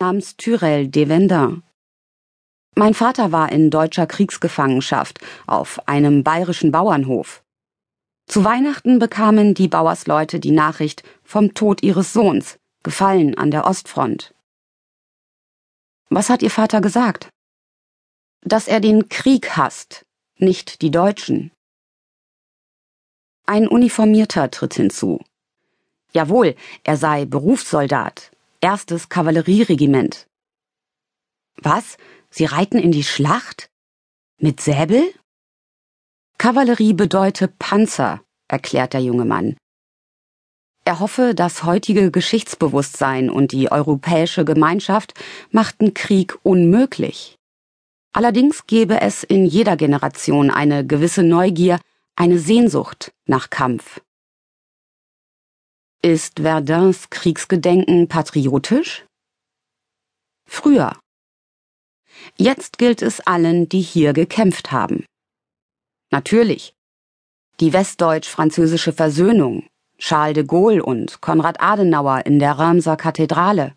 namens Tyrell de Vendin. Mein Vater war in deutscher Kriegsgefangenschaft auf einem bayerischen Bauernhof. Zu Weihnachten bekamen die Bauersleute die Nachricht vom Tod ihres Sohns, gefallen an der Ostfront. Was hat Ihr Vater gesagt? Dass er den Krieg hasst, nicht die Deutschen. Ein Uniformierter tritt hinzu. Jawohl, er sei Berufssoldat, erstes Kavallerieregiment. Was? Sie reiten in die Schlacht? Mit Säbel? Kavallerie bedeute Panzer, erklärt der junge Mann. Er hoffe, das heutige Geschichtsbewusstsein und die europäische Gemeinschaft machten Krieg unmöglich. Allerdings gebe es in jeder Generation eine gewisse Neugier, eine Sehnsucht nach Kampf. Ist Verdins Kriegsgedenken patriotisch? Früher. Jetzt gilt es allen, die hier gekämpft haben. Natürlich. Die westdeutsch-französische Versöhnung, Charles de Gaulle und Konrad Adenauer in der Reims Kathedrale,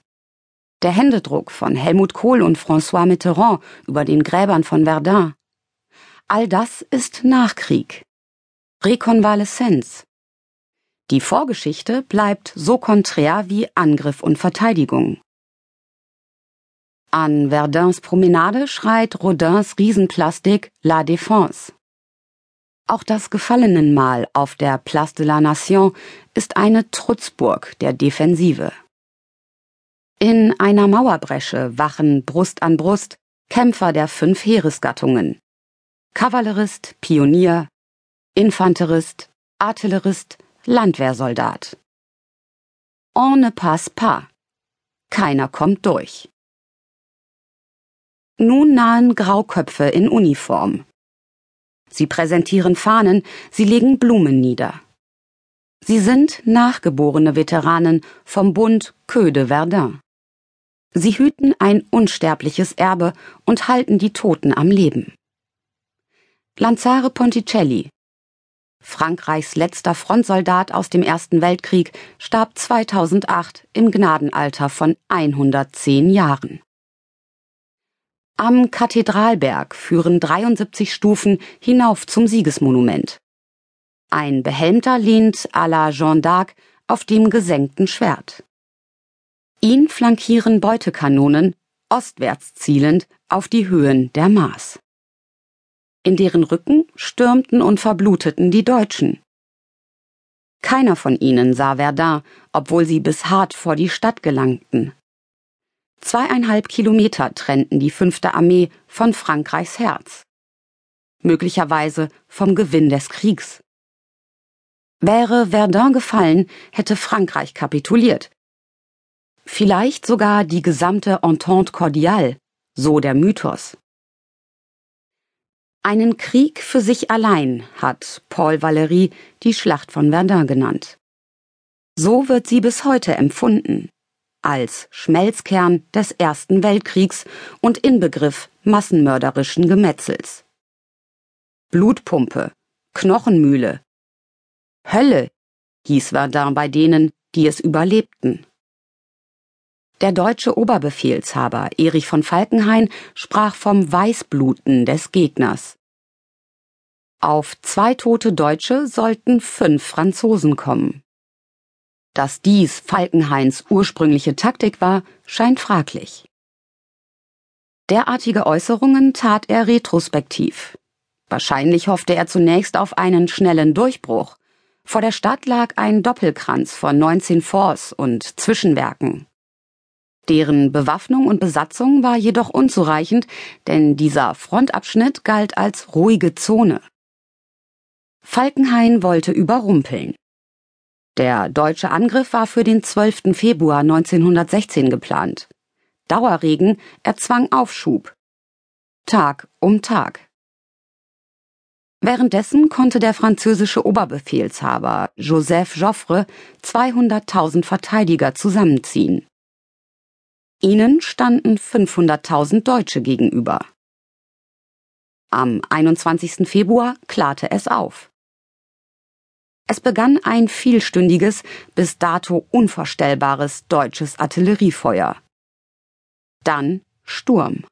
der Händedruck von Helmut Kohl und François Mitterrand über den Gräbern von Verdun. All das ist Nachkrieg. Rekonvaleszenz. Die Vorgeschichte bleibt so konträr wie Angriff und Verteidigung. An Verdins Promenade schreit Rodins Riesenplastik La Défense. Auch das Gefallenenmal auf der Place de la Nation ist eine Trutzburg der Defensive. In einer Mauerbresche wachen Brust an Brust Kämpfer der fünf Heeresgattungen. Kavallerist, Pionier, Infanterist, Artillerist, Landwehrsoldat. On ne passe pas. Keiner kommt durch. Nun nahen Grauköpfe in Uniform. Sie präsentieren Fahnen, sie legen Blumen nieder. Sie sind nachgeborene Veteranen vom Bund Queue de Verdun. Sie hüten ein unsterbliches Erbe und halten die Toten am Leben. Lanzare Ponticelli, Frankreichs letzter Frontsoldat aus dem Ersten Weltkrieg, starb 2008 im Gnadenalter von 110 Jahren. Am Kathedralberg führen 73 Stufen hinauf zum Siegesmonument. Ein Behelmter lehnt à la Jeanne d'Arc auf dem gesenkten Schwert. Ihn flankieren Beutekanonen, ostwärts zielend, auf die Höhen der Maas. In deren Rücken stürmten und verbluteten die Deutschen. Keiner von ihnen sah Verdun, obwohl sie bis hart vor die Stadt gelangten. Zweieinhalb Kilometer trennten die fünfte Armee von Frankreichs Herz. Möglicherweise vom Gewinn des Kriegs. Wäre Verdun gefallen, hätte Frankreich kapituliert. Vielleicht sogar die gesamte Entente cordiale, so der Mythos. Einen Krieg für sich allein hat Paul Valéry die Schlacht von Verdun genannt. So wird sie bis heute empfunden, als Schmelzkern des Ersten Weltkriegs und Inbegriff massenmörderischen Gemetzels. Blutpumpe, Knochenmühle, Hölle hieß Verdun bei denen, die es überlebten. Der deutsche Oberbefehlshaber Erich von Falkenhayn sprach vom Weißbluten des Gegners. Auf zwei tote Deutsche sollten fünf Franzosen kommen. Dass dies Falkenhains ursprüngliche Taktik war, scheint fraglich. Derartige Äußerungen tat er retrospektiv. Wahrscheinlich hoffte er zunächst auf einen schnellen Durchbruch. Vor der Stadt lag ein Doppelkranz von 19 Forts und Zwischenwerken. Deren Bewaffnung und Besatzung war jedoch unzureichend, denn dieser Frontabschnitt galt als ruhige Zone. Falkenhayn wollte überrumpeln. Der deutsche Angriff war für den 12. Februar 1916 geplant. Dauerregen erzwang Aufschub. Tag um Tag. Währenddessen konnte der französische Oberbefehlshaber Joseph Joffre 200.000 Verteidiger zusammenziehen. Ihnen standen 500.000 Deutsche gegenüber. Am 21. Februar klarte es auf. Es begann ein vielstündiges, bis dato unvorstellbares deutsches Artilleriefeuer. Dann Sturm.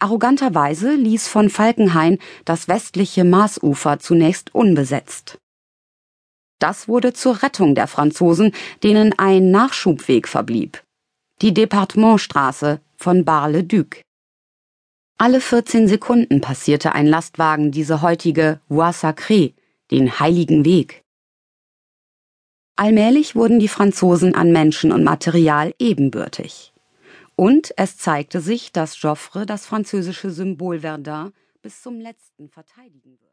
Arroganterweise ließ von Falkenhayn das westliche Marsufer zunächst unbesetzt. Das wurde zur Rettung der Franzosen, denen ein Nachschubweg verblieb. Die Departementstraße von Bar-le-Duc. Alle 14 Sekunden passierte ein Lastwagen diese heutige Voie Sacrée, den heiligen Weg. Allmählich wurden die Franzosen an Menschen und Material ebenbürtig. Und es zeigte sich, dass Joffre das französische Symbol Verdun bis zum letzten verteidigen wird.